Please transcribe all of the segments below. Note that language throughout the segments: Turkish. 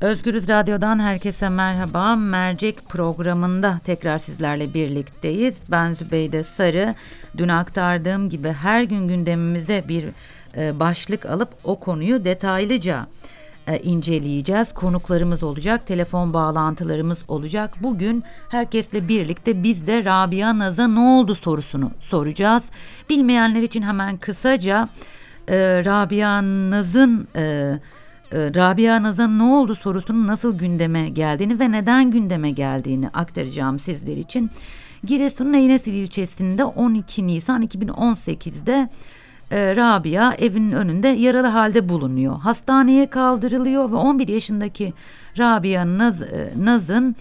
Özgürüz Radyo'dan herkese merhaba. Mercek programında tekrar sizlerle birlikteyiz. Ben Zübeyde Sarı. Dün aktardığım gibi her gün gündemimize bir e, başlık alıp o konuyu detaylıca e, inceleyeceğiz. Konuklarımız olacak, telefon bağlantılarımız olacak. Bugün herkesle birlikte biz de Rabia Naz'a ne oldu sorusunu soracağız. Bilmeyenler için hemen kısaca e, Rabia Naz'ın Rabia Naz'ın ne oldu sorusunun nasıl gündeme geldiğini ve neden gündeme geldiğini aktaracağım sizler için. Giresun'un Eynesil ilçesinde 12 Nisan 2018'de e, Rabia evinin önünde yaralı halde bulunuyor. Hastaneye kaldırılıyor ve 11 yaşındaki Rabia Naz, e, Naz'ın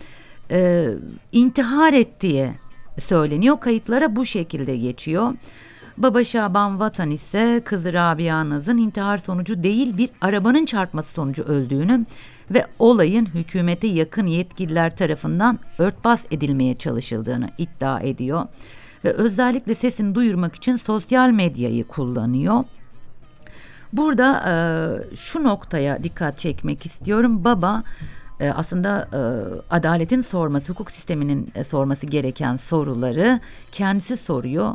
e, intihar ettiği söyleniyor. Kayıtlara bu şekilde geçiyor. Baba Şaban Vatan ise kızı Rabia Naz'ın intihar sonucu değil bir arabanın çarpması sonucu öldüğünü ve olayın hükümete yakın yetkililer tarafından örtbas edilmeye çalışıldığını iddia ediyor. Ve özellikle sesini duyurmak için sosyal medyayı kullanıyor. Burada e, şu noktaya dikkat çekmek istiyorum. Baba e, aslında e, adaletin sorması, hukuk sisteminin e, sorması gereken soruları kendisi soruyor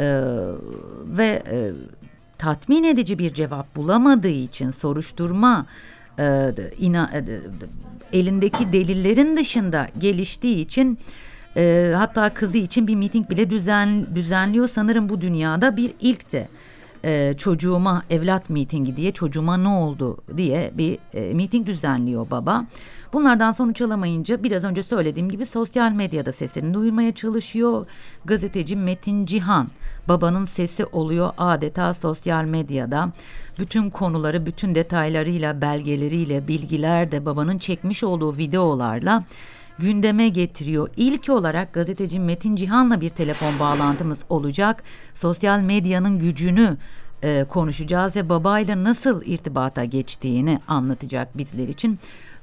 e, ve e, tatmin edici bir cevap bulamadığı için soruşturma e, ina, e, elindeki delillerin dışında geliştiği için e, hatta kızı için bir miting bile düzen, düzenliyor sanırım bu dünyada bir ilkti e, çocuğuma evlat mitingi diye çocuğuma ne oldu diye bir e, miting düzenliyor baba. Bunlardan sonuç alamayınca biraz önce söylediğim gibi sosyal medyada sesini duyurmaya çalışıyor. Gazeteci Metin Cihan babanın sesi oluyor adeta sosyal medyada. Bütün konuları, bütün detaylarıyla, belgeleriyle, bilgiler de babanın çekmiş olduğu videolarla gündeme getiriyor. İlk olarak gazeteci Metin Cihan'la bir telefon bağlantımız olacak. Sosyal medyanın gücünü e, konuşacağız ve babayla nasıl irtibata geçtiğini anlatacak bizler için.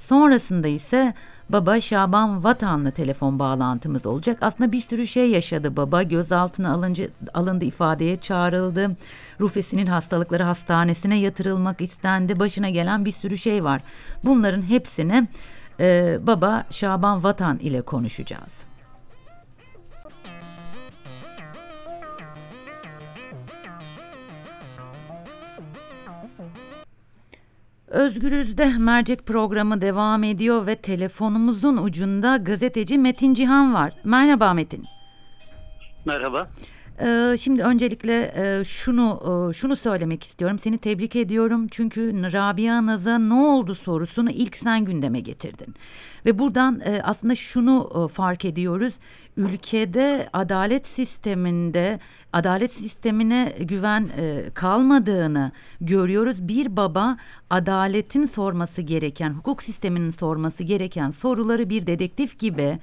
Sonrasında ise baba Şaban Vatan'la telefon bağlantımız olacak. Aslında bir sürü şey yaşadı baba. Gözaltına alınca, alındı, ifadeye çağrıldı. Rufesinin hastalıkları hastanesine yatırılmak istendi. Başına gelen bir sürü şey var. Bunların hepsini e, baba Şaban Vatan ile konuşacağız. Özgürüz'de mercek programı devam ediyor ve telefonumuzun ucunda gazeteci Metin Cihan var. Merhaba Metin. Merhaba. Ee, şimdi öncelikle e, şunu e, şunu söylemek istiyorum. Seni tebrik ediyorum çünkü Rabia Naz'a ne oldu sorusunu ilk sen gündeme getirdin. Ve buradan e, aslında şunu fark ediyoruz. Ülkede adalet sisteminde adalet sistemine güven kalmadığını görüyoruz. Bir baba adaletin sorması gereken, hukuk sisteminin sorması gereken soruları bir dedektif gibi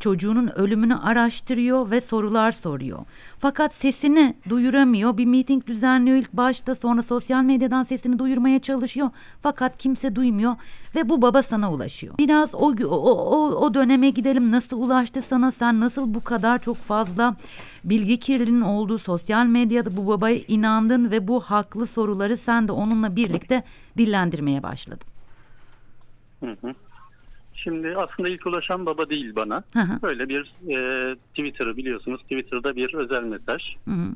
çocuğunun ölümünü araştırıyor ve sorular soruyor. Fakat sesini duyuramıyor. Bir miting düzenliyor ilk başta sonra sosyal medyadan sesini duyurmaya çalışıyor. Fakat kimse duymuyor ve bu baba sana ulaşıyor. Biraz o, o, o, o döneme gidelim. Nasıl ulaştı sana? Sen nasıl bu kadar çok fazla bilgi kirliliğinin olduğu sosyal medyada bu babaya inandın ve bu haklı soruları sen de onunla birlikte dillendirmeye başladın. Hı hı. Şimdi aslında ilk ulaşan baba değil bana. Hı hı. Böyle bir e, Twitter'ı biliyorsunuz. Twitter'da bir özel mesaj. Hı hı.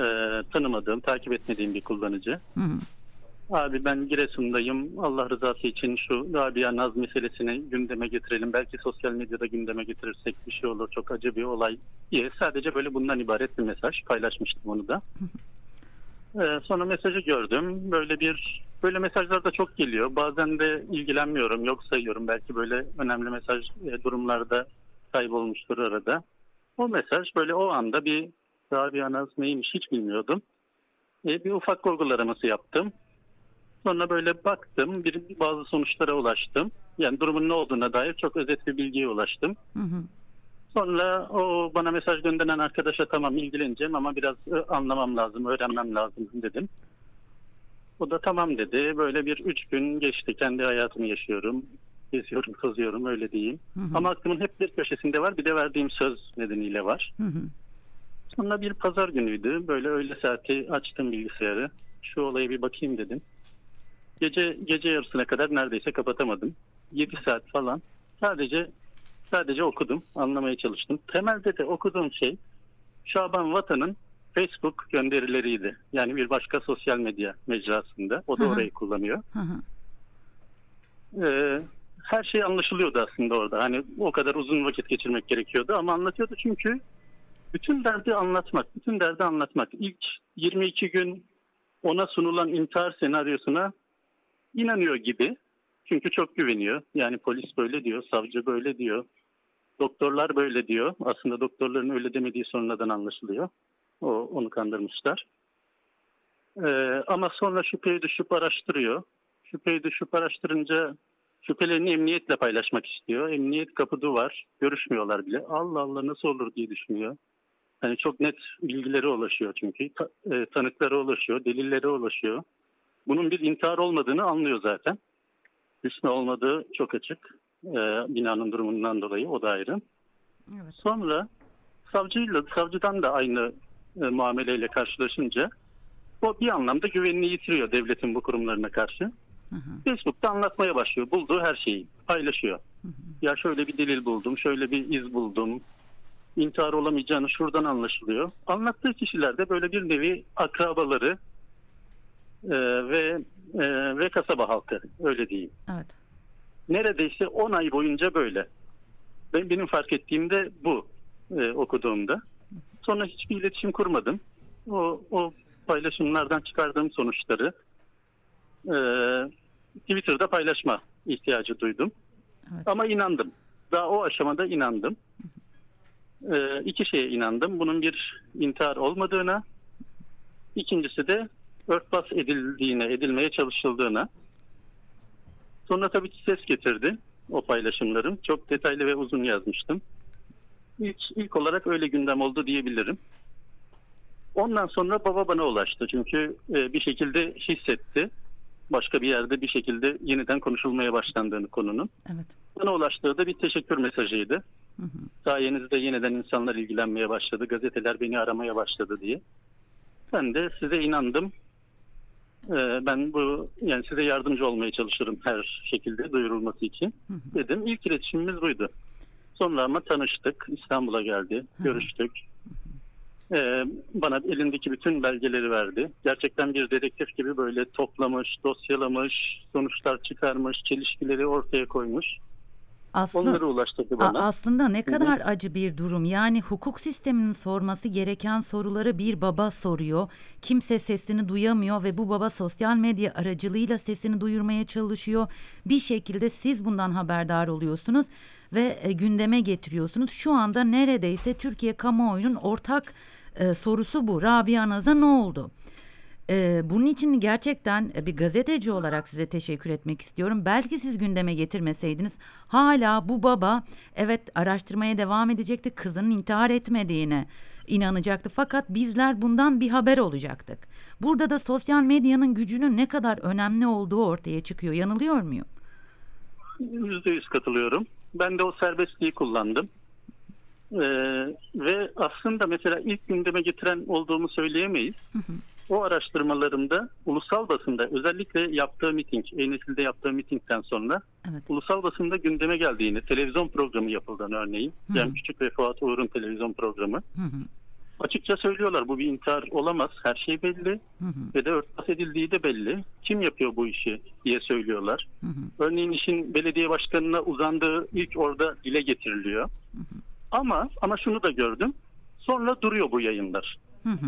E, tanımadığım, takip etmediğim bir kullanıcı. Hı hı. Abi ben Giresun'dayım. Allah rızası için şu Rabia Naz meselesini gündeme getirelim. Belki sosyal medyada gündeme getirirsek bir şey olur. Çok acı bir olay diye. Sadece böyle bundan ibaret bir mesaj. Paylaşmıştım onu da. Ee, sonra mesajı gördüm. Böyle bir böyle mesajlar da çok geliyor. Bazen de ilgilenmiyorum, yok sayıyorum. Belki böyle önemli mesaj e, durumlarda kaybolmuştur arada. O mesaj böyle o anda bir Rabia Naz neymiş hiç bilmiyordum. E, bir ufak kurgularaması yaptım. Sonra böyle baktım, bir bazı sonuçlara ulaştım. Yani durumun ne olduğuna dair çok özet bir bilgiye ulaştım. Hı hı. Sonra o bana mesaj gönderen arkadaşa tamam ilgileneceğim ama biraz anlamam lazım, öğrenmem lazım dedim. O da tamam dedi. Böyle bir üç gün geçti. Kendi hayatımı yaşıyorum. Geziyorum, tozuyorum öyle diyeyim. Hı hı. Ama aklımın hep bir köşesinde var. Bir de verdiğim söz nedeniyle var. Hı hı. Sonra bir pazar günüydü. Böyle öğle saati açtım bilgisayarı. Şu olaya bir bakayım dedim. Gece gece yarısına kadar neredeyse kapatamadım. 7 saat falan sadece sadece okudum, anlamaya çalıştım. Temelde de okuduğum şey Şaban Vatan'ın Facebook gönderileriydi. Yani bir başka sosyal medya mecrasında. O da orayı kullanıyor. Ee, her şey anlaşılıyordu aslında orada. Hani o kadar uzun vakit geçirmek gerekiyordu ama anlatıyordu çünkü bütün derdi anlatmak, bütün derdi anlatmak. İlk 22 gün ona sunulan intihar senaryosuna inanıyor gibi. Çünkü çok güveniyor. Yani polis böyle diyor, savcı böyle diyor. Doktorlar böyle diyor. Aslında doktorların öyle demediği sonradan anlaşılıyor. O, onu kandırmışlar. Ee, ama sonra şüpheye düşüp araştırıyor. Şüpheye düşüp araştırınca şüphelerini emniyetle paylaşmak istiyor. Emniyet kapı duvar. Görüşmüyorlar bile. Allah Allah nasıl olur diye düşünüyor. Hani çok net bilgileri ulaşıyor çünkü. Ta- e, tanıklara ulaşıyor, delillere ulaşıyor. Bunun bir intihar olmadığını anlıyor zaten. Hüsnü olmadığı çok açık. Ee, binanın durumundan dolayı o da ayrı. Evet. Sonra savcıyla savcıdan da aynı e, muameleyle karşılaşınca o bir anlamda güvenini yitiriyor devletin bu kurumlarına karşı. Hı hı. Facebook'ta anlatmaya başlıyor. Bulduğu her şeyi paylaşıyor. Hı hı. Ya şöyle bir delil buldum, şöyle bir iz buldum. İntihar olamayacağını şuradan anlaşılıyor. Anlattığı kişiler de böyle bir nevi akrabaları e, ve e, ve kasaba halkı öyle diyeyim. Evet. Neredeyse 10 ay boyunca böyle. Ben, benim fark ettiğim de bu e, okuduğumda. Sonra hiçbir iletişim kurmadım. O, o paylaşımlardan çıkardığım sonuçları e, Twitter'da paylaşma ihtiyacı duydum. Evet. Ama inandım. Daha o aşamada inandım. E, iki şeye inandım. Bunun bir intihar olmadığına, ikincisi de örtbas edildiğine, edilmeye çalışıldığına. Sonra tabii ki ses getirdi o paylaşımlarım. Çok detaylı ve uzun yazmıştım. İlk, ilk olarak öyle gündem oldu diyebilirim. Ondan sonra baba bana ulaştı. Çünkü e, bir şekilde hissetti. Başka bir yerde bir şekilde yeniden konuşulmaya başlandığını konunun. Evet. Bana ulaştığı da bir teşekkür mesajıydı. Hı hı. Sayenizde yeniden insanlar ilgilenmeye başladı. Gazeteler beni aramaya başladı diye. Ben de size inandım. Ee, ben bu yani size yardımcı olmaya çalışırım her şekilde duyurulması için Hı hı. dedim. İlk iletişimimiz buydu. Sonra ama tanıştık. İstanbul'a geldi. Hı. Görüştük. Ee, bana elindeki bütün belgeleri verdi. Gerçekten bir dedektif gibi böyle toplamış, dosyalamış, sonuçlar çıkarmış, çelişkileri ortaya koymuş. Aslı, Onları ulaştırdı bana. aslında ne kadar acı bir durum. Yani hukuk sisteminin sorması gereken soruları bir baba soruyor. Kimse sesini duyamıyor ve bu baba sosyal medya aracılığıyla sesini duyurmaya çalışıyor. Bir şekilde siz bundan haberdar oluyorsunuz ve e, gündeme getiriyorsunuz. Şu anda neredeyse Türkiye kamuoyunun ortak e, sorusu bu. Rabia Naz'a ne oldu? Ee, bunun için gerçekten e, bir gazeteci olarak size teşekkür etmek istiyorum. Belki siz gündeme getirmeseydiniz hala bu baba evet araştırmaya devam edecekti. Kızının intihar etmediğine inanacaktı. Fakat bizler bundan bir haber olacaktık. Burada da sosyal medyanın gücünün ne kadar önemli olduğu ortaya çıkıyor. Yanılıyor muyum? Yüzde yüz katılıyorum. Ben de o serbestliği kullandım. Ee, ve aslında mesela ilk gündeme getiren olduğumu söyleyemeyiz. Hı hı. O araştırmalarımda ulusal basında özellikle yaptığı miting, E-Nesil'de yaptığı mitingden sonra Evet. ulusal basında gündeme geldiğini, televizyon programı yapıldığını örneğin. Hı. Cem Küçük ve Fuat Uğur'un televizyon programı. Hı hı. Açıkça söylüyorlar bu bir intihar olamaz. Her şey belli Hı hı. ve de örtbas edildiği de belli. Kim yapıyor bu işi diye söylüyorlar. Hı hı. Örneğin işin belediye başkanına uzandığı ilk orada dile getiriliyor. Hı hı. Ama ama şunu da gördüm. Sonra duruyor bu yayınlar. Hı hı.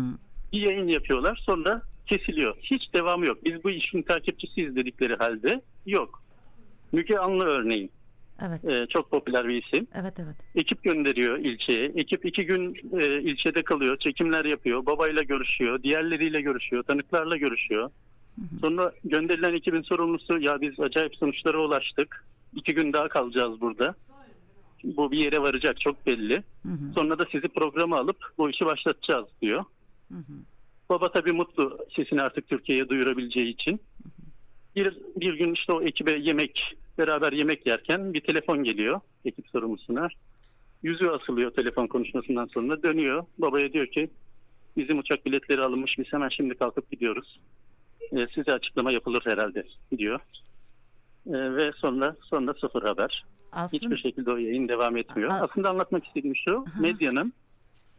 Bir yayın yapıyorlar sonra kesiliyor. Hiç devamı yok. Biz bu işin takipçisiyiz dedikleri halde yok. Müge Anlı örneğin. Evet. Ee, çok popüler bir isim. Evet evet. Ekip gönderiyor ilçeye. Ekip iki gün e, ilçede kalıyor. Çekimler yapıyor. Babayla görüşüyor. Diğerleriyle görüşüyor. Tanıklarla görüşüyor. Hı hı. Sonra gönderilen ekibin sorumlusu ya biz acayip sonuçlara ulaştık. İki gün daha kalacağız burada. Bu bir yere varacak çok belli. Hı hı. Sonra da sizi programa alıp bu işi başlatacağız diyor. Hı hı. Baba tabii mutlu sesini artık Türkiye'ye duyurabileceği için. Bir, bir gün işte o ekibe yemek, beraber yemek yerken bir telefon geliyor ekip sorumlusuna. Yüzü asılıyor telefon konuşmasından sonra dönüyor. Babaya diyor ki bizim uçak biletleri alınmış biz hemen şimdi kalkıp gidiyoruz. Ee, size açıklama yapılır herhalde diyor. E, ve sonra sonra sıfır haber. Aslında Hiçbir şekilde o yayın devam etmiyor. A- Aslında anlatmak istediğim şu, medyanın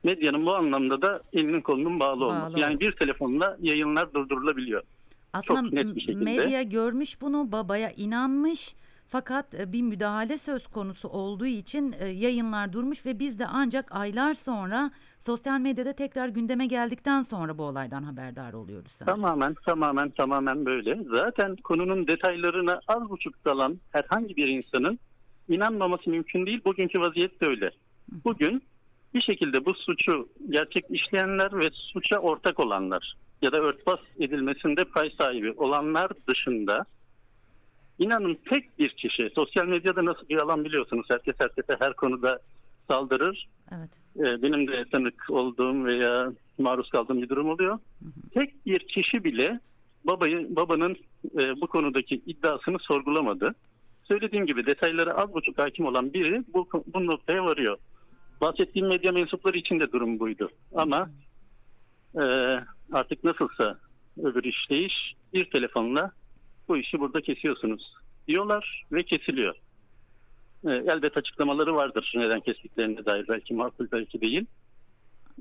medyanın bu anlamda da elinin kolunun bağlı, olması. Bağlı Yani olması. bir telefonla yayınlar durdurulabiliyor. aslında çok net bir şekilde. medya görmüş bunu, babaya inanmış. Fakat e, bir müdahale söz konusu olduğu için e, yayınlar durmuş ve biz de ancak aylar sonra sosyal medyada tekrar gündeme geldikten sonra bu olaydan haberdar oluyoruz sanırım. Tamamen tamamen tamamen böyle. Zaten konunun detaylarına az buçuk dalan herhangi bir insanın inanmaması mümkün değil. Bugünkü vaziyet de öyle. Bugün bir şekilde bu suçu gerçek işleyenler ve suça ortak olanlar ya da örtbas edilmesinde pay sahibi olanlar dışında inanın tek bir kişi sosyal medyada nasıl bir alan biliyorsunuz herkes herkese her konuda saldırır Evet. e, benim de tanık olduğum veya maruz kaldığım bir durum oluyor. Tek bir kişi bile babayı babanın e, bu konudaki iddiasını sorgulamadı. Söylediğim gibi detaylara az buçuk hakim olan biri bu, bu noktaya varıyor. Bahsettiğim medya mensupları için de durum buydu. Ama e, artık nasılsa öbür işleyiş bir telefonla bu işi burada kesiyorsunuz diyorlar ve kesiliyor. E, elbet açıklamaları vardır neden kestiklerine dair belki makul belki değil.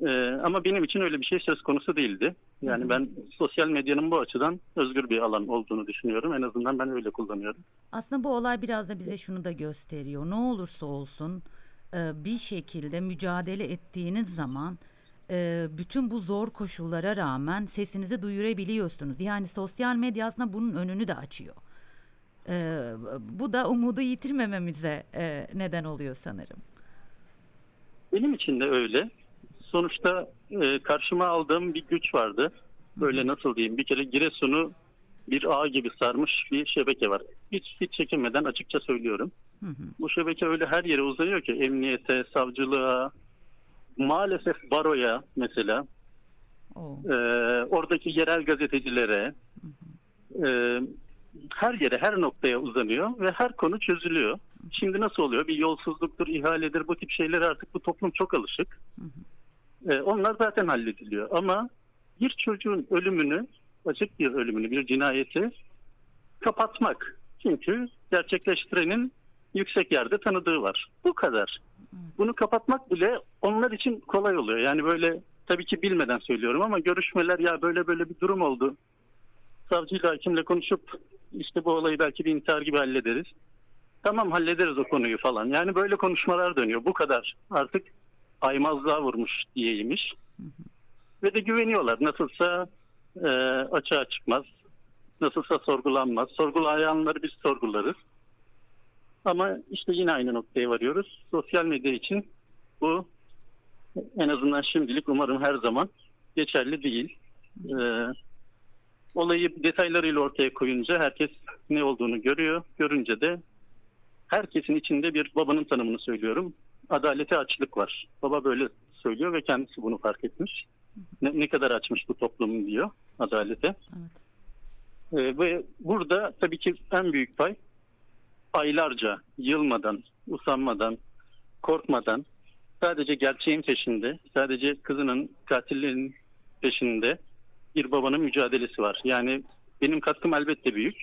E, ama benim için öyle bir şey söz konusu değildi. Yani ben sosyal medyanın bu açıdan özgür bir alan olduğunu düşünüyorum. En azından ben öyle kullanıyorum. Aslında bu olay biraz da bize şunu da gösteriyor. Ne olursa olsun e, bir şekilde mücadele ettiğiniz zaman e, bütün bu zor koşullara rağmen sesinizi duyurabiliyorsunuz. Yani sosyal medya aslında bunun önünü de açıyor. E, bu da umudu yitirmememize e, neden oluyor sanırım. Benim için de öyle. Sonuçta e, karşıma aldığım bir güç vardı. Böyle nasıl diyeyim bir kere Giresun'u bir ağ gibi sarmış bir şebeke var. Hiç hiç çekinmeden açıkça söylüyorum. Hı hı. Bu şebeke öyle her yere uzanıyor ki emniyete, savcılığa, maalesef baroya mesela, e, oradaki yerel gazetecilere, e, her yere, her noktaya uzanıyor ve her konu çözülüyor. Şimdi nasıl oluyor? Bir yolsuzluktur, ihaledir bu tip şeylere artık bu toplum çok alışık. E, onlar zaten hallediliyor. Ama bir çocuğun ölümünü, açık bir ölümünü, bir cinayeti kapatmak. Çünkü gerçekleştirenin yüksek yerde tanıdığı var. Bu kadar. Bunu kapatmak bile onlar için kolay oluyor. Yani böyle tabii ki bilmeden söylüyorum ama görüşmeler ya böyle böyle bir durum oldu. Savcıyla hakimle konuşup işte bu olayı belki bir intihar gibi hallederiz. Tamam hallederiz o konuyu falan. Yani böyle konuşmalar dönüyor. Bu kadar. Artık aymazlığa vurmuş diyeymiş. Ve de güveniyorlar. Nasılsa e, açığa çıkmaz. Nasılsa sorgulanmaz. Sorgulayanları biz sorgularız. Ama işte yine aynı noktaya varıyoruz. Sosyal medya için bu en azından şimdilik umarım her zaman geçerli değil. Ee, olayı detaylarıyla ortaya koyunca herkes ne olduğunu görüyor. Görünce de herkesin içinde bir babanın tanımını söylüyorum. Adalete açlık var. Baba böyle söylüyor ve kendisi bunu fark etmiş. Ne, ne kadar açmış bu toplum diyor adalete. Evet. Ee, ve burada tabii ki en büyük pay aylarca yılmadan, usanmadan, korkmadan sadece gerçeğin peşinde, sadece kızının katillerinin peşinde bir babanın mücadelesi var. Yani benim katkım elbette büyük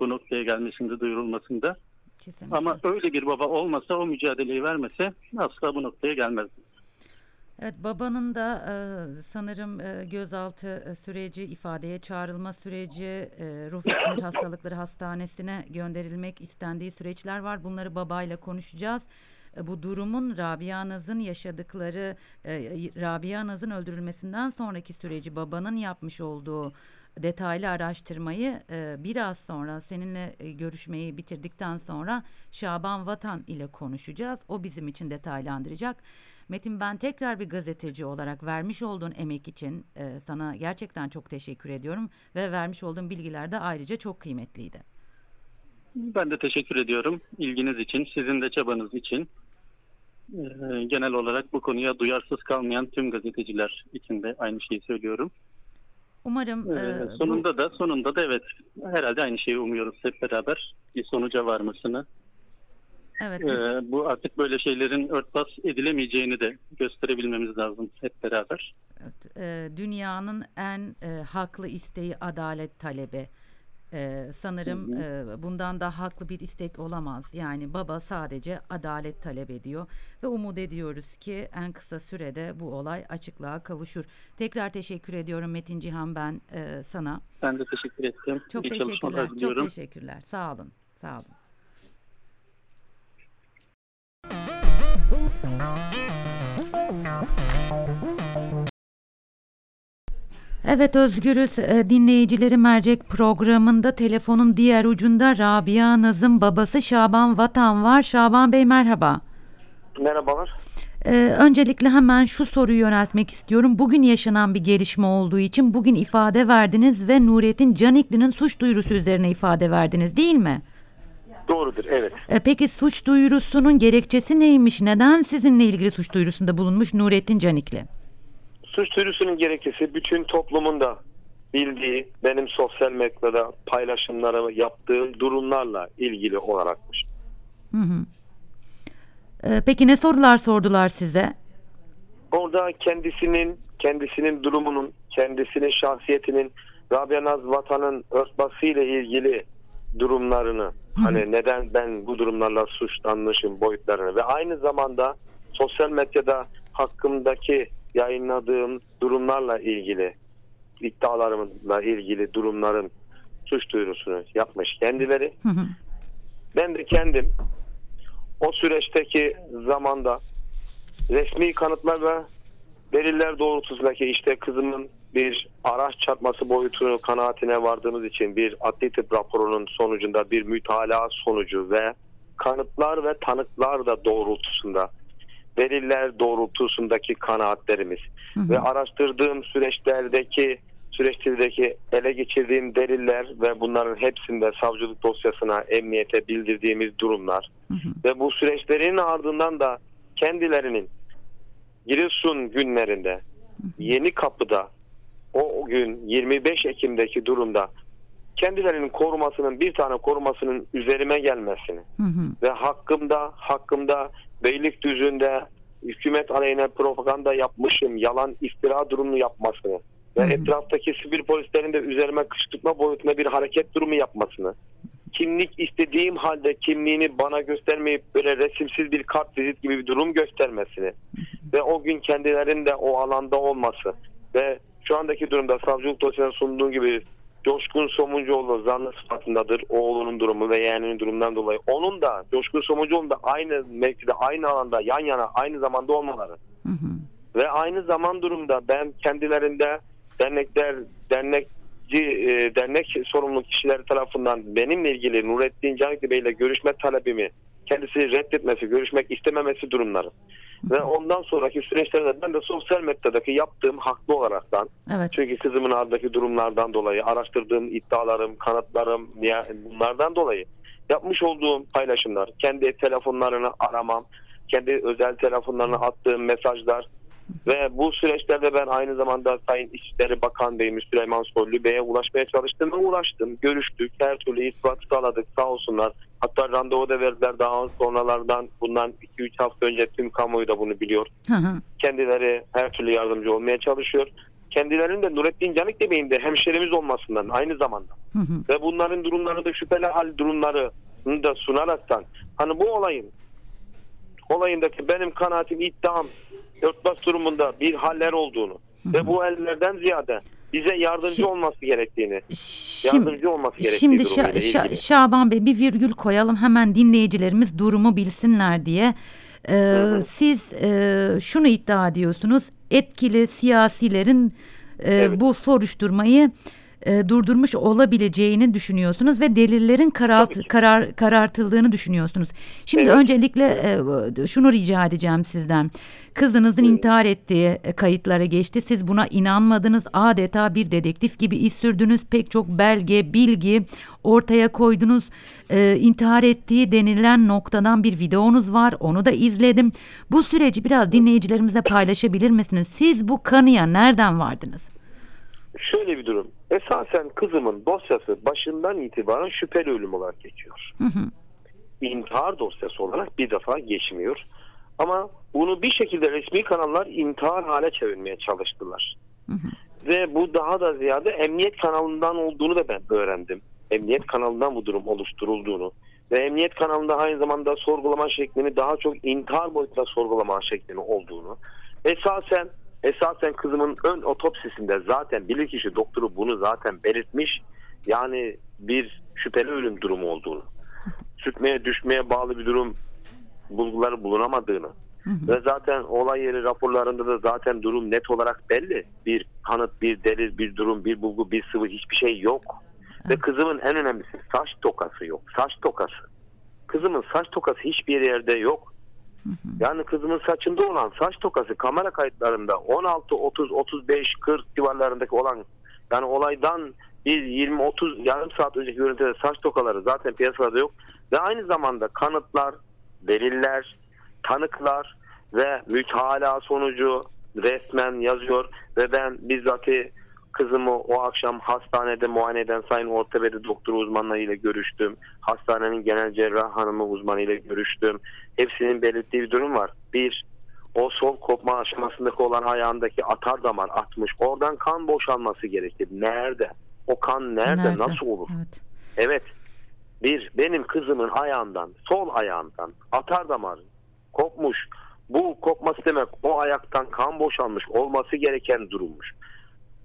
bu noktaya gelmesinde, duyurulmasında. Kesinlikle. Ama öyle bir baba olmasa, o mücadeleyi vermese asla bu noktaya gelmezdi. Evet babanın da e, sanırım e, gözaltı e, süreci, ifadeye çağrılma süreci, e, ruh sinir hastalıkları hastanesine gönderilmek istendiği süreçler var. Bunları babayla konuşacağız. E, bu durumun Rabia Naz'ın yaşadıkları, e, Rabia Naz'ın öldürülmesinden sonraki süreci babanın yapmış olduğu detaylı araştırmayı e, biraz sonra seninle e, görüşmeyi bitirdikten sonra Şaban Vatan ile konuşacağız. O bizim için detaylandıracak. Metin ben tekrar bir gazeteci olarak vermiş olduğun emek için e, sana gerçekten çok teşekkür ediyorum ve vermiş olduğun bilgiler de ayrıca çok kıymetliydi. Ben de teşekkür ediyorum ilginiz için, sizin de çabanız için. Ee, genel olarak bu konuya duyarsız kalmayan tüm gazeteciler için de aynı şeyi söylüyorum. Umarım e, bu- sonunda da sonunda da evet herhalde aynı şeyi umuyoruz hep beraber bir sonuca varmasını. Evet Ee, bu artık böyle şeylerin örtbas edilemeyeceğini de gösterebilmemiz lazım hep beraber. Evet, e, dünyanın en e, haklı isteği adalet talebi. Ee, sanırım e, bundan daha haklı bir istek olamaz. Yani baba sadece adalet talep ediyor ve umut ediyoruz ki en kısa sürede bu olay açıklığa kavuşur. Tekrar teşekkür ediyorum Metin Cihan ben e, sana. Ben de teşekkür ettim. Çok İyi teşekkürler. Çok teşekkürler. Sağ olun. Sağ olun. Evet Özgürüz e, dinleyicileri mercek programında telefonun diğer ucunda Rabia Naz'ın babası Şaban Vatan var. Şaban Bey merhaba. Merhabalar. Ee, öncelikle hemen şu soruyu yöneltmek istiyorum. Bugün yaşanan bir gelişme olduğu için bugün ifade verdiniz ve Nurettin Canikli'nin suç duyurusu üzerine ifade verdiniz değil mi? Doğrudur, evet. E, peki suç duyurusunun gerekçesi neymiş? Neden sizinle ilgili suç duyurusunda bulunmuş Nurettin Canikli? Suç duyurusunun gerekçesi bütün toplumun da bildiği benim sosyal medyada paylaşımlarımı yaptığım durumlarla ilgili olarakmış. Hı hı. E, peki ne sorular sordular size? Orada kendisinin, kendisinin durumunun, kendisinin şahsiyetinin, Rabia Naz Vatan'ın örtbasıyla ilgili durumlarını, hani neden ben bu durumlarla suçlanmışım boyutlarını ve aynı zamanda sosyal medyada hakkımdaki yayınladığım durumlarla ilgili iddialarımla ilgili durumların suç duyurusunu yapmış kendileri. Hı hı. Ben de kendim o süreçteki zamanda resmi kanıtlar ve deliller doğrultusundaki işte kızımın bir araç çarpması boyutunu kanaatine vardığımız için bir adli tıp raporunun sonucunda bir mütalaa sonucu ve kanıtlar ve tanıklar da doğrultusunda deliller doğrultusundaki kanaatlerimiz Hı hı. ve araştırdığım süreçlerdeki süreçteki ele geçirdiğim deliller ve bunların hepsinde savcılık dosyasına emniyete bildirdiğimiz durumlar Hı hı. ve bu süreçlerin ardından da kendilerinin Giresun günlerinde Yeni Kapı'da o gün 25 Ekim'deki durumda kendilerinin korumasının bir tane korumasının üzerime gelmesini Hı hı. ve hakkımda hakkımda Beylikdüzü'nde hükümet aleyhine propaganda yapmışım, yalan iftira durumu yapmasını ve Hı hı. etraftaki sivil polislerin de üzerime kışkırtma boyutunda bir hareket durumu yapmasını kimlik istediğim halde kimliğini bana göstermeyip böyle resimsiz bir kart vizit gibi bir durum göstermesini ve o gün kendilerinin de o alanda olması ve şu andaki durumda savcılık dosyasına sunduğu gibi Coşkun Somuncuoğlu zanlı sıfatındadır oğlunun durumu ve yeğeninin durumundan dolayı. Onun da Coşkun Somuncuoğlu'nun da aynı mevkide, aynı alanda, yan yana, aynı zamanda olmaları. Hı hı. Ve aynı zaman durumda ben kendilerinde dernekler, dernekçi, e, dernek sorumlu kişiler tarafından benimle ilgili Nurettin Canikli Bey ile görüşme talebimi kendisi reddetmesi, görüşmek istememesi durumları. Ve ondan sonraki süreçlerde ben de sosyal medyadaki yaptığım haklı olaraktan Evet. çünkü kızımın ardındaki durumlardan dolayı araştırdığım iddialarım, kanıtlarım ya- bunlardan dolayı yapmış olduğum paylaşımlar, kendi telefonlarını aramam, kendi özel telefonlarına attığım mesajlar ve bu süreçlerde ben aynı zamanda Sayın İçişleri Bakan Bey'imiz Süleyman Soylu Bey'e ulaşmaya çalıştım ve ulaştım. Görüştük, her türlü irtibat sağladık sağ olsunlar. Hatta randevu da verdiler daha sonralardan bundan 2-3 hafta önce tüm kamuoyu da bunu biliyor Hı hı. kendileri her türlü yardımcı olmaya çalışıyor. Kendilerinin de Nurettin Canikli Bey'in de hemşerimiz olmasından aynı zamanda Hı hı. ve bunların durumları da şüpheli hal durumlarını da sunaraktan hani bu olayın olayındaki benim kanaatim iddiam örtbas durumunda bir haller olduğunu ve bu ellerden ziyade bize yardımcı Şi- olması gerektiğini Şimdi, yardımcı olması gerektiği şimdi Şa- Şa-. Şaban Bey bir virgül koyalım hemen dinleyicilerimiz durumu bilsinler diye. Ee, hı. siz e, şunu iddia ediyorsunuz etkili siyasilerin e, Evet. bu soruşturmayı e, durdurmuş olabileceğini düşünüyorsunuz ve delillerin ki. karar karartıldığını düşünüyorsunuz. Şimdi Evet. öncelikle e, şunu rica edeceğim sizden. Kızınızın Buyurun. intihar ettiği e, kayıtlara geçti. Siz buna inanmadınız. Adeta bir dedektif gibi iz sürdünüz. Pek çok belge, bilgi ortaya koydunuz. E, intihar ettiği denilen noktadan bir videonuz var. Onu da izledim. Bu süreci biraz dinleyicilerimizle paylaşabilir misiniz? Siz bu kanıya nereden vardınız? Şöyle bir durum. Esasen kızımın dosyası başından itibaren şüpheli ölüm olarak geçiyor. Hı hı. intihar dosyası olarak bir defa geçmiyor. Ama bunu bir şekilde resmi kanallar intihar hale çevirmeye çalıştılar. Hı hı. Ve bu daha da ziyade emniyet kanalından olduğunu da ben öğrendim. emniyet kanalından bu durum oluşturulduğunu ve emniyet kanalında aynı zamanda sorgulama şeklini daha çok intihar boyutunda sorgulama şeklini olduğunu esasen esasen kızımın ön otopsisinde zaten bilirkişi doktoru bunu zaten belirtmiş yani bir şüpheli ölüm durumu olduğunu sürtmeye düşmeye bağlı bir durum bulguları bulunamadığını Hı hı. ve zaten olay yeri raporlarında da zaten durum net olarak belli. Bir kanıt, bir delil, bir durum, bir bulgu, bir sıvı hiçbir şey yok. Ve kızımın en önemlisi saç tokası yok. Saç tokası. Kızımın saç tokası hiçbir yerde yok. Yani kızımın saçında olan saç tokası kamera kayıtlarında 16, 30, 35, 40 civarlarındaki olan yani olaydan bir 20, 30 yarım saat önceki görüntüde saç tokaları zaten piyasada yok. Ve aynı zamanda kanıtlar, deliller, tanıklar ve mütalaa sonucu resmen yazıyor ve ben bizzati kızımı o akşam hastanede muayene eden sayın ortopedi doktoru uzmanlarıyla görüştüm. Hastanenin genel cerrah hanımı uzmanıyla görüştüm. Hepsinin belirttiği bir durum var. Bir, o sol kopma aşamasındaki olan ayağındaki atar damar atmış. Oradan kan boşalması gerekir. Nerede? O kan nerede? Nasıl olur? Evet. Evet. Bir, benim kızımın ayağından, sol ayağından atar damar kopmuş. Bu kopması demek o ayaktan kan boşalmış olması gereken durummuş.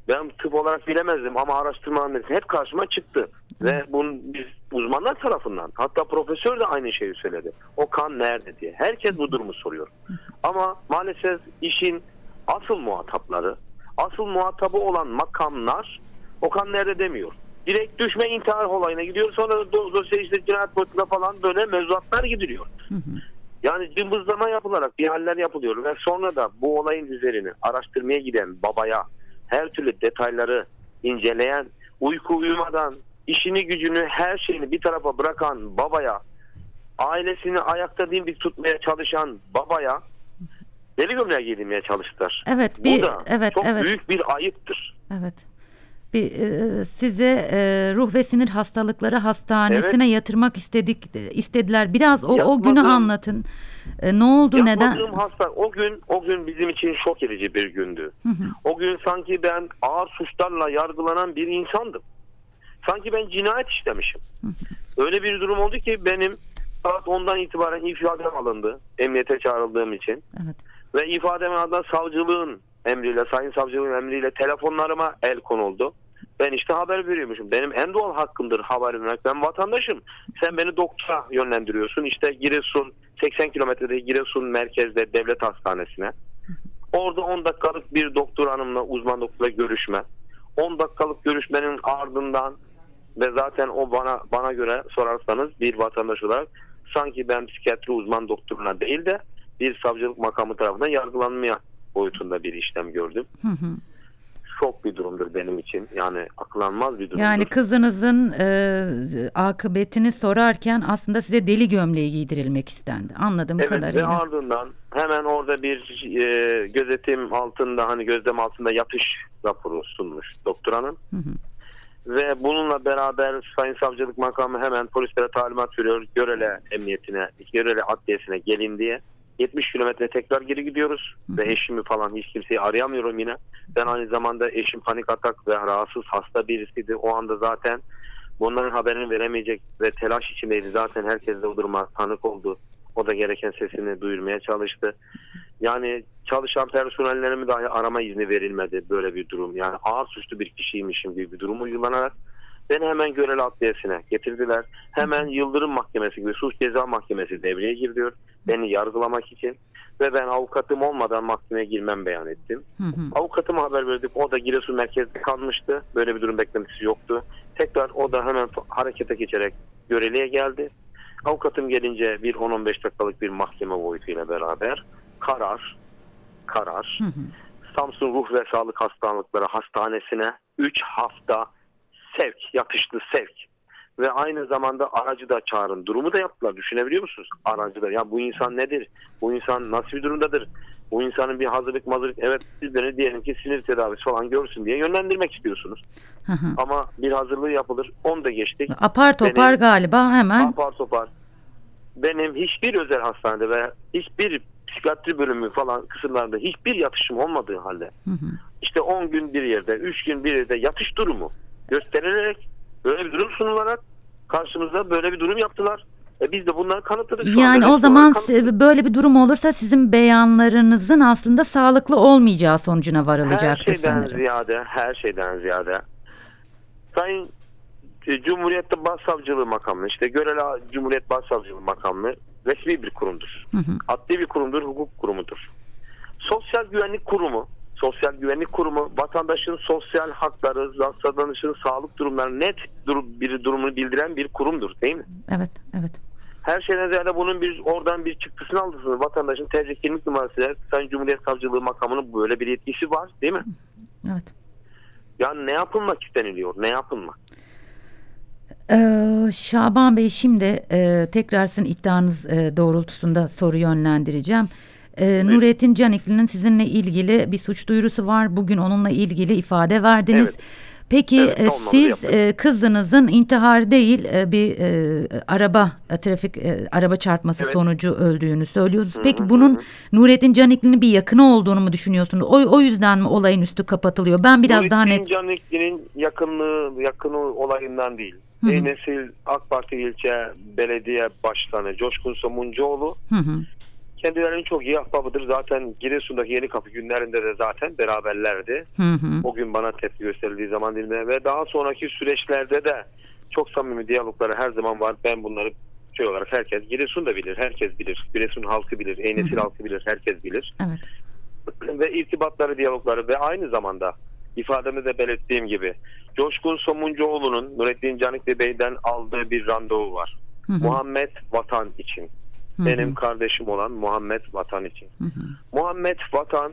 Ben tıp olarak bilemezdim ama araştırmaların hep karşıma çıktı. Ve bunu biz uzmanlar tarafından hatta profesör de aynı şeyi söyledi. O kan nerede diye. Herkes bu durumu soruyor. Ama maalesef işin asıl muhatapları, asıl muhatabı olan makamlar o kan nerede demiyor. Direkt düşme intihar olayına gidiyor. Sonra do- dosya işte cinayet boyutunda falan böyle mevzuatlar gidiliyor. Hı hı. Yani cımbızlama yapılarak bir haller yapılıyor ve sonra da bu olayın üzerine araştırmaya giden babaya her türlü detayları inceleyen, uyku uyumadan işini gücünü her şeyini bir tarafa bırakan babaya, ailesini ayakta dimdik tutmaya çalışan babaya deli gömleğe giydirmeye çalıştılar. Evet, bir Bu da evet çok evet. büyük bir ayıptır. Evet. Bir e, size e, ruh ve sinir hastalıkları hastanesine yatırmak istedik istediler. Biraz o o günü anlatın. E, ne oldu neden? Hasta o gün o gün bizim için şok edici bir gündü. Hı hı. O gün sanki ben ağır suçlarla yargılanan bir insandım. Sanki ben cinayet işlemişim. Hı Öyle bir durum oldu ki benim saat 10'dan itibaren ifadem alındı. Emniyete çağrıldığım için. Evet. Ve ifadem ardından savcılığın emriyle, sayın savcılığın emriyle telefonlarıma el konuldu. Ben işte haber veriyormuşum. Benim en doğal hakkımdır haber vermek. Ben vatandaşım. Sen beni doktora yönlendiriyorsun. İşte Giresun, 80 kilometrede Giresun merkezde devlet hastanesine. Orada 10 dakikalık bir doktor hanımla, uzman doktorla görüşme. 10 dakikalık görüşmenin ardından ve zaten o bana bana göre sorarsanız bir vatandaş olarak sanki ben psikiyatri uzman doktoruna değil de bir savcılık makamı tarafından yargılanmaya boyutunda bir işlem gördüm. Hı hı. Şok bir durumdur benim için. Yani aklanmaz bir durumdur. Yani kızınızın e, akıbetini sorarken aslında size deli gömleği giydirilmek istendi. Anladığım Evet ve kadarıyla. ardından hemen orada bir e, gözetim altında hani gözlem altında yatış raporu sunmuş doktor hanım. Hı hı. Ve bununla beraber Sayın Savcılık Makamı hemen polislere talimat veriyor. Görele emniyetine, Görele adliyesine gelin diye. 70 kilometre tekrar geri gidiyoruz. Hı. Ve eşimi falan hiç kimseyi arayamıyorum yine. Ben aynı zamanda eşim panik atak ve rahatsız hasta birisiydi. O anda zaten bunların haberini veremeyecek ve telaş içindeydi. Zaten herkes de o duruma tanık oldu. O da gereken sesini duyurmaya çalıştı. Yani çalışan personellerimi dahi arama izni verilmedi böyle bir durum. Yani ağır suçlu bir kişiymişim gibi bir durum uygulanarak beni hemen Göreli Adliyesi'ne getirdiler. Hemen Yıldırım Mahkemesi gibi suç ceza mahkemesi devreye giriyor. Beni yargılamak için ve ben avukatım olmadan mahkemeye girmem beyan ettim. Hı hı. Avukatıma haber verdik. O da Giresun merkezde kalmıştı. Böyle bir durum beklentisi yoktu. Tekrar o da hemen harekete geçerek göreliğe geldi. Avukatım gelince bir 10-15 dakikalık bir mahkeme boyutuyla beraber karar karar Hı hı. Samsun Ruh ve Sağlık Hastalıkları Hastanesi'ne 3 hafta sevk, yatışlı sevk ve aynı zamanda aracı da çağırın. Durumu da yaptılar. Düşünebiliyor musunuz? Aracı da. Ya bu insan nedir? Bu insan nasıl bir durumdadır? Bu insanın bir hazırlık mazırlık evet siz beni diyelim ki sinir tedavisi falan görsün diye yönlendirmek istiyorsunuz. Hı hı. Ama bir hazırlığı yapılır. Onu da geçtik. Apar topar Benim- galiba hemen. Apar topar. Benim hiçbir özel hastanede ve hiçbir psikiyatri bölümü falan kısımlarında hiçbir yatışım olmadığı halde Hı hı. işte 10 gün bir yerde, 3 gün bir yerde yatış durumu gösterilerek böyle bir durum sunularak karşımızda böyle bir durum yaptılar. E biz de bunları kanıtladık. Şu Yani o zaman kanıtladık. si- böyle bir durum olursa sizin beyanlarınızın aslında sağlıklı olmayacağı sonucuna her varılacaktır şeyden sanırım. ziyade, her şeyden ziyade Sayın e, Cumhuriyet'te Başsavcılığı makamı, işte Görele Cumhuriyet Başsavcılığı makamı resmi bir kurumdur. Hı hı. Adli bir kurumdur, hukuk kurumudur. Sosyal Güvenlik Kurumu, Sosyal Güvenlik Kurumu vatandaşın sosyal hakları, vatandaşın sağlık durumları net dur- bir durumunu bildiren bir kurumdur değil mi? Evet, evet. Her şeyden ziyade bunun bir oradan bir çıktısını aldınız. Vatandaşın tercih kimlik numarasıyla Sayın Cumhuriyet Savcılığı makamının böyle bir yetkisi var değil mi? Evet. Yani ne yapılmak isteniliyor? Ne yapılmak? Ee, Şaban Bey şimdi e, tekrar sizin iddianız e, doğrultusunda soru yönlendireceğim. Ee, Nurettin Canikli'nin sizinle ilgili bir suç duyurusu var. Bugün onunla ilgili ifade verdiniz. Evet. Peki Evet, e, siz e, kızınızın intihar değil e, bir e, araba e, trafik e, araba çarpması Evet. sonucu öldüğünü söylüyorsunuz. Peki hı, bunun hı hı. Nurettin Canikli'nin bir yakını olduğunu mu düşünüyorsunuz? O, o yüzden mi olayın üstü kapatılıyor? Ben biraz daha Nurettin net Canikli'nin yakınlığı, yakını olayından değil. Hı hı. Eynesil AK Parti ilçe belediye başkanı Coşkun Somuncuoğlu Hı hı. Kendilerinin çok iyi ahbabıdır. Zaten Giresun'daki Yeni Kapı günlerinde de zaten beraberlerdi. Hı hı. O gün bana tepki gösterildiği zaman dilimde ve daha sonraki süreçlerde de çok samimi diyalogları her zaman var. Ben bunları şey olarak herkes Giresun da bilir, herkes bilir. Giresun halkı bilir, Eynesil halkı bilir, herkes bilir. Evet. ve irtibatları, diyalogları ve aynı zamanda ifademde de belirttiğim gibi Coşkun Somuncuoğlu'nun Nurettin Canikli Bey'den aldığı bir randevu var. Hı hı. Muhammed Vatan için. Benim kardeşim olan Muhammed Vatan için. Hı hı. Muhammed Vatan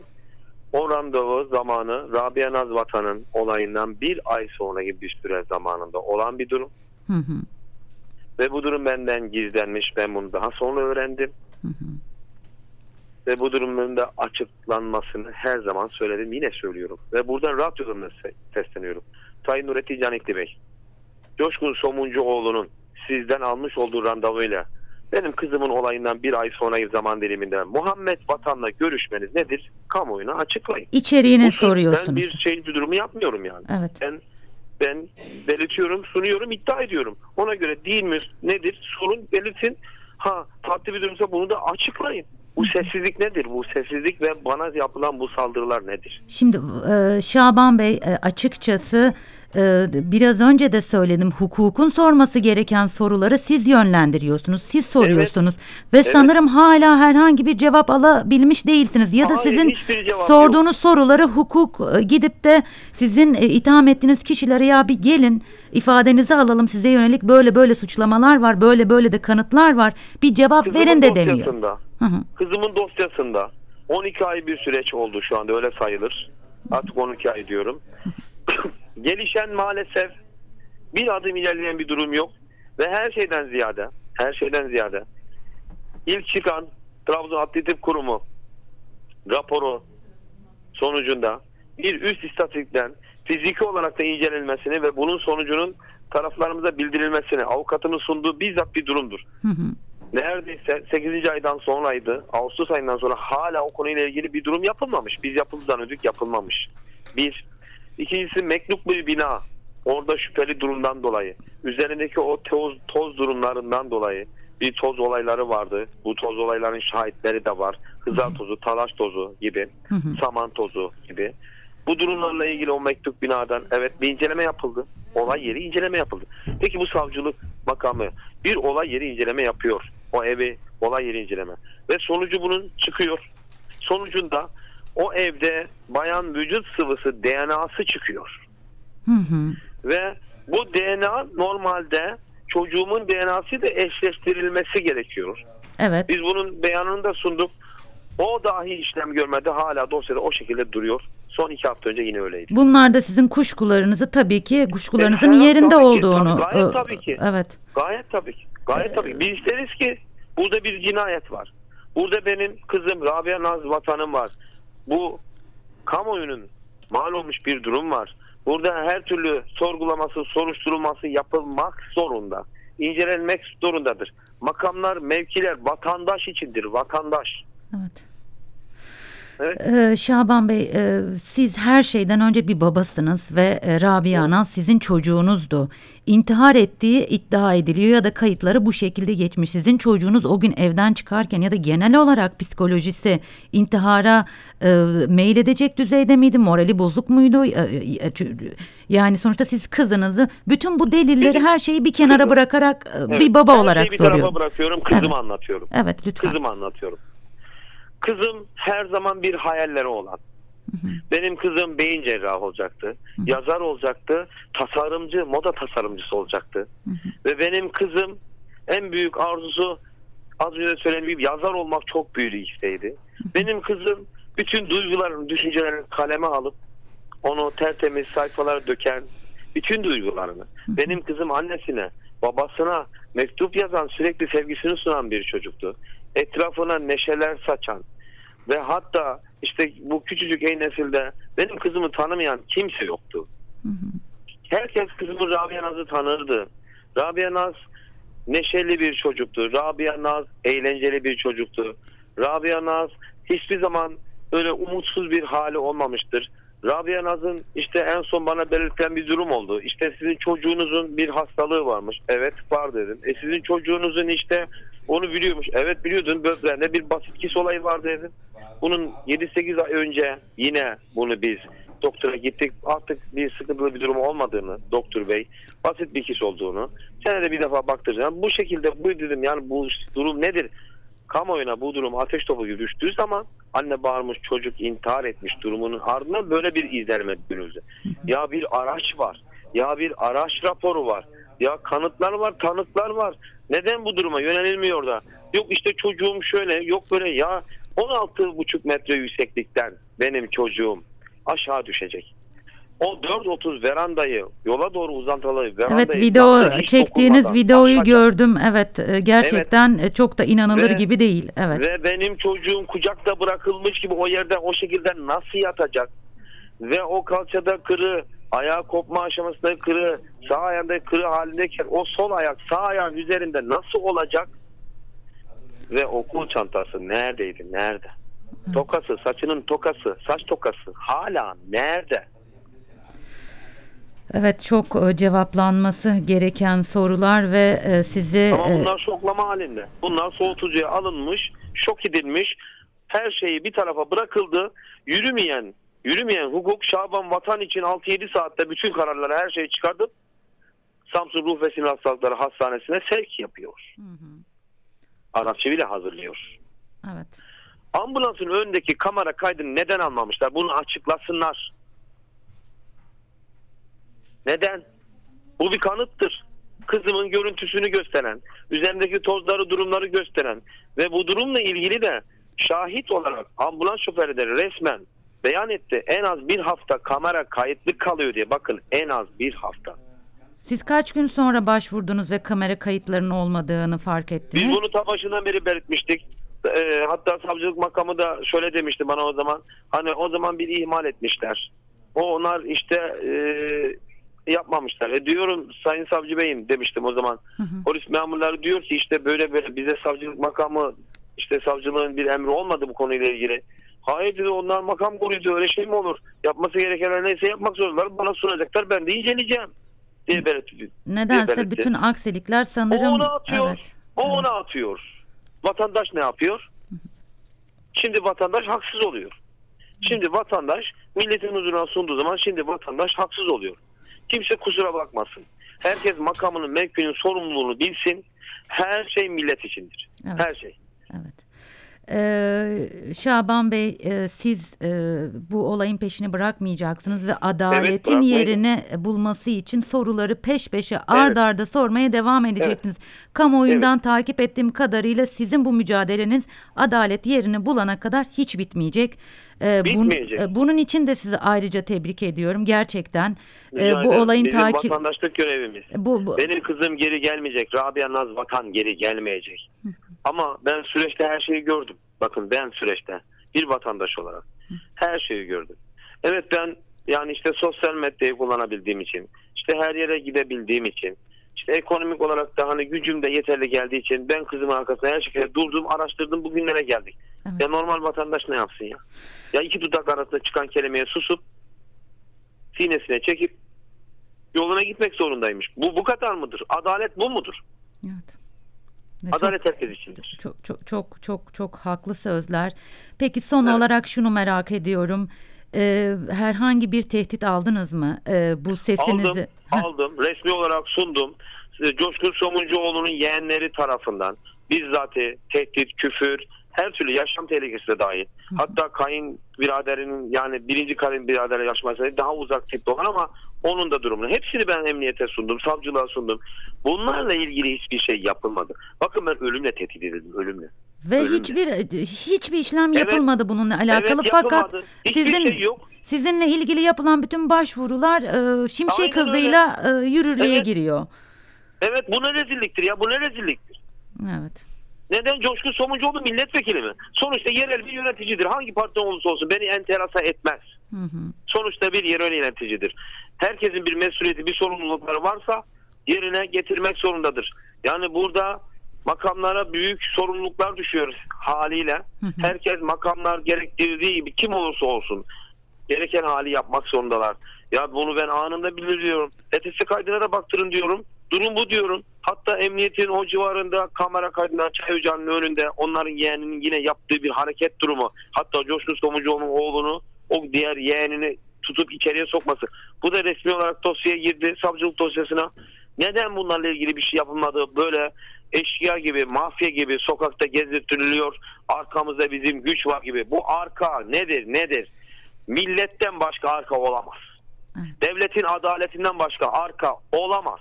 o randevu zamanı Rabia Naz Vatan'ın olayından bir ay sonra gibi bir süre zamanında olan bir durum. Hı hı. Ve bu durum benden gizlenmiş. Ben bunu daha sonra öğrendim. Hı hı. Ve bu durumun da açıklanmasını her zaman söyledim. Yine söylüyorum. Ve buradan radyodan da se- sesleniyorum. Sayın Nurettin Canikli Bey. Coşkun Somuncuoğlu'nun sizden almış olduğu randevuyla benim kızımın olayından bir ay sonraki zaman diliminde Muhammed Vatan'la görüşmeniz nedir? Kamuoyuna açıklayın. İçeriğini Bu soruyorsunuz. Ben bir şey bir durumu yapmıyorum yani. Evet. Ben ben belirtiyorum, sunuyorum, iddia ediyorum. Ona göre değil mi nedir? Sorun belirtin. Ha farklı bir durumsa bunu da açıklayın. Bu sessizlik nedir? Bu sessizlik ve bana yapılan bu saldırılar nedir? Şimdi e, Şaban Bey e, açıkçası e, biraz önce de söyledim hukukun sorması gereken soruları siz yönlendiriyorsunuz. Siz soruyorsunuz ve Evet. sanırım hala herhangi bir cevap alabilmiş değilsiniz. Ya da Hayır, sizin sorduğunuz soruları hukuk e, gidip de sizin e, itham ettiğiniz kişilere ya bir gelin ifadenizi alalım size yönelik böyle böyle suçlamalar var böyle böyle de kanıtlar var bir cevap Kızımın verin de demiyor. dosyasında, Hı hı. kızımın dosyasında 12 ay bir süreç oldu şu anda öyle sayılır. Artık 12 ay diyorum. Gelişen maalesef bir adım ilerleyen bir durum yok ve her şeyden ziyade her şeyden ziyade ilk çıkan Trabzon Adli Tıp Kurumu raporu sonucunda bir üst istatistikten fiziki olarak da incelenmesini ve bunun sonucunun taraflarımıza bildirilmesini avukatının sunduğu bizzat bir durumdur. Hı hı. Neredeyse 8. aydan sonraydı. Ağustos ayından sonra hala o konuyla ilgili bir durum yapılmamış. Biz yapıldı zannediyorduk yapılmamış. Bir. İkincisi mektup bir bina. Orada şüpheli durumdan dolayı. Üzerindeki o toz, toz durumlarından dolayı bir toz olayları vardı. Bu toz olayların şahitleri de var. Hızar tozu, talaş tozu gibi. Hı hı. Saman tozu gibi. Bu durumlarla ilgili o mektup binadan evet bir inceleme yapıldı. Olay yeri inceleme yapıldı. Peki bu savcılık makamı bir olay yeri inceleme yapıyor. O evi olay yeri inceleme. Ve sonucu bunun çıkıyor. Sonucunda o evde bayan vücut sıvısı DNA'sı çıkıyor. Hı hı. Ve bu DNA normalde çocuğumun DNA'sı da eşleştirilmesi gerekiyor. Evet. Biz bunun beyanını da sunduk. O dahi işlem görmedi. Hala dosyada o şekilde duruyor. Son iki hafta önce yine öyleydi. Bunlar da sizin kuşkularınızı tabii ki kuşkularınızın E, yerinde tabii ki, olduğunu. tabii, gayet e, tabii ki. Evet. Gayet tabii ki. Gayet tabii ki. Biz isteriz ki burada bir cinayet var. Burada benim kızım Rabia Naz vatanım var. Bu kamuoyunun mal olmuş bir durum var. Burada her türlü sorgulaması, soruşturulması yapılmak zorunda. İncelenmek zorundadır. Makamlar, mevkiler vatandaş içindir. Vatandaş. Evet. Evet. Ee, Şaban Bey, e, siz her şeyden önce bir babasınız ve e, Rabia Naz sizin çocuğunuzdu. İntihar ettiği iddia ediliyor ya da kayıtları bu şekilde geçmiş. Sizin çocuğunuz o gün evden çıkarken ya da genel olarak psikolojisi intihara e, meyledecek düzeyde miydi? Morali bozuk muydu? E, e, çü- Yani sonuçta siz kızınızı bütün bu delilleri her şeyi bir kenara bırarak e, Evet, bir baba her olarak şeyi bir tarafa soruyorum. bırakıyorum, kızımı Evet. anlatıyorum. Evet lütfen. Kızımı anlatıyorum. Kızım her zaman bir hayalleri olan. Hı hı. Benim kızım beyin cerrahı olacaktı. Yazar olacaktı. Tasarımcı, moda tasarımcısı olacaktı. Hı hı. Ve benim kızım en büyük arzusu az önce söylediğim gibi yazar olmak çok büyük bir isteğiydi. Benim kızım bütün duygularını, düşüncelerini kaleme alıp onu tertemiz sayfalara döken bütün duygularını. Benim kızım annesine, babasına mektup yazan, sürekli sevgisini sunan bir çocuktu. Etrafına neşeler saçan ve hatta işte bu küçücük ey nesilde benim kızımı tanımayan kimse yoktu. Hı hı. Herkes kızımı Rabia Naz'ı tanırdı. Rabia Naz neşeli bir çocuktu. Rabia Naz eğlenceli bir çocuktu. Rabia Naz hiçbir zaman öyle umutsuz bir hali olmamıştır. Rabia Naz'ın işte en son bana belirtilen bir durum oldu. İşte sizin çocuğunuzun bir hastalığı varmış. Evet var dedim. E sizin çocuğunuzun işte onu biliyormuş. Evet biliyordun böbreğinde bir basit kis olayı var dedim. Bunun 7-8 ay önce yine bunu biz doktora gittik. Artık bir sıkıntılı bir durum olmadığını doktor bey basit bir kis olduğunu senede bir defa baktıracağım. Bu şekilde bu dedim yani bu durum nedir? Kamuoyuna bu durum ateş topu gibi düştüğü zaman anne bağırmış çocuk intihar etmiş durumunun ardından böyle bir izlenime büründü. Ya bir araç var. Ya bir araç raporu var. Ya kanıtlar var, tanıklar var. Neden bu duruma yönelilmiyor da? Yok işte çocuğum şöyle, yok böyle ya 16,5 metre yükseklikten benim çocuğum aşağı düşecek. O 4.30 verandayı yola doğru uzantılı verandayı Evet video çektiğiniz videoyu aşağı- gördüm. Evet e, gerçekten e, çok da inanılır Ve- gibi değil. Evet. Ve benim çocuğum kucakta bırakılmış gibi o yerde o şekilde nasıl yatacak? Ve o kalçada kırı, ayağı kopma aşamasında kırı, sağ ayağında kırı halindeyken o sol ayak sağ ayağın üzerinde nasıl olacak? Ve okul çantası neredeydi? Nerede? Tokası, saçının tokası, saç tokası hala nerede? Evet çok e, cevaplanması gereken sorular ve e, sizi Ama e, bunlar şoklama halinde. Bunlar soğutucuya alınmış, şok edilmiş, her şeyi bir tarafa bırakıldı. Yürümeyen, yürümeyen hukuk Şaban vatan için 6-7 saatte bütün kararları her şeyi çıkartıp Samsun Ruh ve Sinir Hastalıkları Hastanesi'ne sevk yapıyor. Hı hı. Arapça bile hazırlıyor. evet. Ambulansın önündeki kamera kaydını neden almamışlar? Bunu açıklasınlar. Neden? Bu bir kanıttır. Kızımın görüntüsünü gösteren, üzerindeki tozları, durumları gösteren ve bu durumla ilgili de şahit olarak ambulans şoförü de resmen beyan etti. En az bir hafta kamera kayıtlı kalıyor diye. Bakın en az bir hafta. Siz kaç gün sonra başvurdunuz ve kamera kayıtlarının olmadığını fark ettiniz? Biz bunu ta başından beri belirtmiştik. Ee, hatta savcılık makamı da şöyle demişti bana o zaman. Hani o zaman bir ihmal etmişler. O onlar işte e, yapmamışlar. E diyorum Sayın Savcı Beyim demiştim o zaman. Hı hı. Polis memurları diyor ki işte böyle böyle bize savcılık makamı işte savcılığın bir emri olmadı bu konuyla ilgili. Hayır dedi onlar makam koruyucu öyle şey mi olur? Yapması gerekenler neyse yapmak zorundalar. Bana sunacaklar ben de inceleyeceğim diye belirtti. Nedense belirtti. bütün aksilikler sanırım O onu atıyor. evet. O evet. onu atıyor. Vatandaş ne yapıyor? Şimdi vatandaş haksız oluyor. Şimdi vatandaş milletin huzuruna sunduğu zaman şimdi vatandaş haksız oluyor. Kimse kusura bakmasın. Herkes makamının, mevkinin sorumluluğunu bilsin. Her şey millet içindir. Evet. Her şey. Evet. Ee, Şaban Bey e, siz e, bu olayın peşini bırakmayacaksınız ve adaletin bırakmayacağım. yerini bulması için soruları peş peşe ard arda sormaya devam edeceksiniz. Kamuoyundan takip ettiğim kadarıyla sizin bu mücadeleniz adalet yerini bulana kadar hiç bitmeyecek. Ee, bun- e, bunun için de sizi ayrıca tebrik ediyorum gerçekten. Ee, bu olayın Bizim takip vatandaşlık görevimiz. bu, bu- Benim kızım geri gelmeyecek. Rabia Naz Vatan geri gelmeyecek. Ama ben süreçte her şeyi gördüm. Bakın ben süreçte bir vatandaş olarak her şeyi gördüm. Evet ben yani işte sosyal medyayı kullanabildiğim için, işte her yere gidebildiğim için, işte ekonomik olarak da hani gücüm de yeterli geldiği için ben kızımın arkasında her şekilde durdum, araştırdım, bugünlere geldik. Evet. Ya normal vatandaş ne yapsın ya? Ya iki dudak arasında çıkan kelimeye susup sinesine çekip yoluna gitmek zorundaymış. Bu bu kadar mıdır? Adalet bu mudur? Evet. Ve çok- Adalet herkes içindir. Çok çok çok çok çok haklı sözler. Peki son Evet. olarak şunu merak ediyorum. Ee, herhangi bir tehdit aldınız mı? Ee, bu sesinizi Aldım, Heh, aldım. Resmi olarak sundum. Coşkun Somuncuoğlu'nun yeğenleri tarafından bizzati tehdit, küfür, her türlü yaşam tehlikesi de dahil. Hatta kayın biraderinin yani birinci kayın biraderle yaşaması daha uzak tipte olan ama onun da durumunu. Hepsini ben emniyete sundum, savcılığa sundum. Bunlarla ilgili hiçbir şey yapılmadı. Bakın ben ölümle tehdit edildim, ölümle. ve ölümle. hiçbir hiçbir işlem Evet. yapılmadı bununla alakalı evet, fakat. Hiçbir sizin şey yok. sizinle ilgili yapılan bütün başvurular e, şimşek Aynen hızıyla e, yürürlüğe Evet. giriyor. Evet bu ne rezilliktir ya bu ne rezilliktir. Evet. Neden Coşkun Somuncuoğlu milletvekili mi? Sonuçta yerel bir yöneticidir. Hangi partiden olursa olsun beni enterasa etmez. Hı hı. Sonuçta bir yerel yöneticidir. Herkesin bir mesuliyeti, bir sorumlulukları varsa yerine getirmek zorundadır. Yani burada makamlara büyük sorumluluklar düşüyor haliyle. Hı hı. Herkes makamlar gerektirdiği gibi kim olursa olsun gereken hali yapmak zorundalar. Ya bunu ben anında bildiriyorum. ETS kaydına da baktırın diyorum. Durum bu diyorum. Hatta emniyetin o civarında kamera kaydına çay ocağının önünde onların yeğeninin yine yaptığı bir hareket durumu. Hatta Coşkun Somuncuoğlu'nun oğlunu o diğer yeğenini tutup içeriye sokması. Bu da resmi olarak dosyaya girdi savcılık dosyasına. Neden bunlarla ilgili bir şey yapılmadı? Böyle eşkıya gibi, mafya gibi sokakta gezdirtiliyor. Arkamızda bizim güç var gibi. Bu arka nedir? Nedir? Milletten başka arka olamaz. Evet. Devletin adaletinden başka arka olamaz.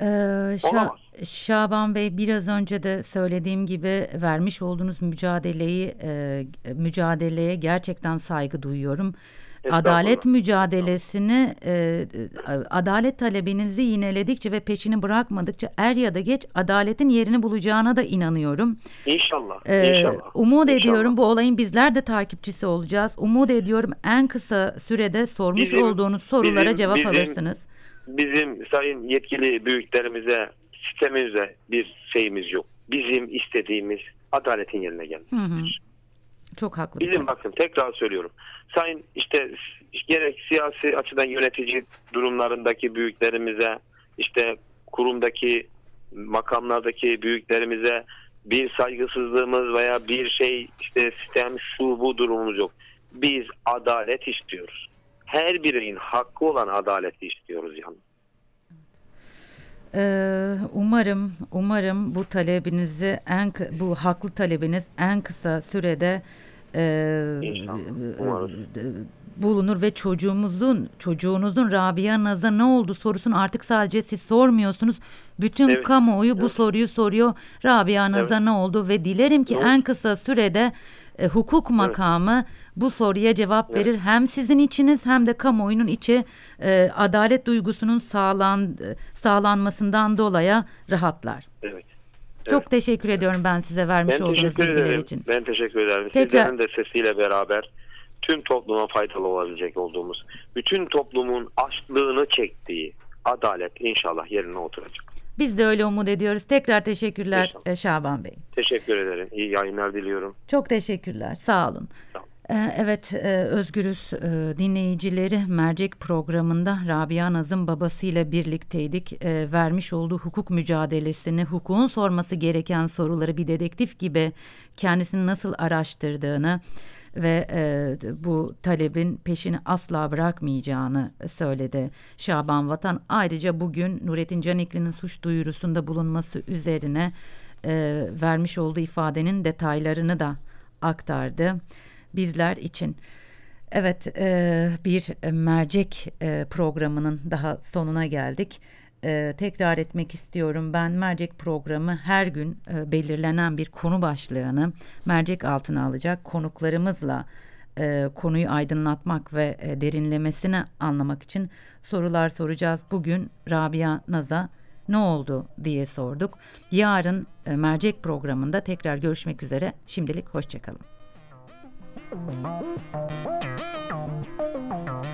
Ee, Şa- Olamaz. Şaban Bey biraz önce de söylediğim gibi vermiş olduğunuz mücadeleyi e, mücadeleye gerçekten saygı duyuyorum. Adalet mücadelesini e, e, adalet talebinizi yineledikçe ve peşini bırakmadıkça er ya da geç adaletin yerini bulacağına da inanıyorum. İnşallah. Ee, inşallah. umut İnşallah. ediyorum bu olayın bizler de takipçisi olacağız. Umut ediyorum en kısa sürede sormuş Bizim- olduğunuz sorulara bizim- cevap bizim- alırsınız. Bizim sayın yetkili büyüklerimize, sistemimize bir şeyimiz yok. Bizim istediğimiz adaletin yerine gelmek. Hı hı. Çok haklı. Bizim bakın tekrar söylüyorum. Sayın işte gerek siyasi açıdan yönetici durumlarındaki büyüklerimize, işte kurumdaki makamlardaki büyüklerimize bir saygısızlığımız veya bir şey işte sistem şu bu durumumuz yok. Biz adalet istiyoruz. Her bireyin hakkı olan adaleti istiyoruz yani. Ee, umarım umarım bu talebinizi en bu haklı talebiniz en kısa sürede e, İnşallah, e, e, bulunur ve çocuğumuzun çocuğunuzun Rabia Naz'a ne oldu sorusunu artık sadece siz sormuyorsunuz. Bütün Evet, kamuoyu bu evet. soruyu soruyor. Rabia Naz'a Evet. ne oldu ve dilerim ki oldu? en kısa sürede e, hukuk makamı bu soruya cevap Evet. verir. Hem sizin içiniz hem de kamuoyunun içi e, adalet duygusunun sağlan e, sağlanmasından dolayı rahatlar. Evet. Çok teşekkür ediyorum ben size vermiş Ben olduğunuz bilgiler ederim. için. Ben teşekkür ederim. Tekrar- Sizlerin de sesiyle beraber tüm topluma faydalı olabilecek olduğumuz, bütün toplumun açlığını çektiği adalet inşallah yerine oturacak. Biz de öyle umut ediyoruz. Tekrar teşekkürler İnşallah. Şaban Bey. Teşekkür ederim. İyi yayınlar diliyorum. Çok teşekkürler. Sağ olun. Sağ olun. Ee, Evet, e, Özgürüz e, dinleyicileri Mercek programında Rabia Naz'ın babasıyla birlikteydik. E, Vermiş olduğu hukuk mücadelesini, hukukun sorması gereken soruları bir dedektif gibi kendisini nasıl araştırdığını ve bu talebin peşini asla bırakmayacağını söyledi Şaban Vatan. Ayrıca bugün Nurettin Canikli'nin suç duyurusunda bulunması üzerine vermiş olduğu ifadenin detaylarını da aktardı bizler için. Evet, e, bir mercek e, programının daha sonuna geldik. E, tekrar etmek istiyorum. Ben mercek programı her gün e, belirlenen bir konu başlığını mercek altına alacak konuklarımızla e, konuyu aydınlatmak ve e, derinlemesine anlamak için sorular soracağız. Bugün Rabia Naz'a ne oldu diye sorduk. Yarın e, mercek programında tekrar görüşmek üzere. Şimdilik hoşçakalın. Thank you.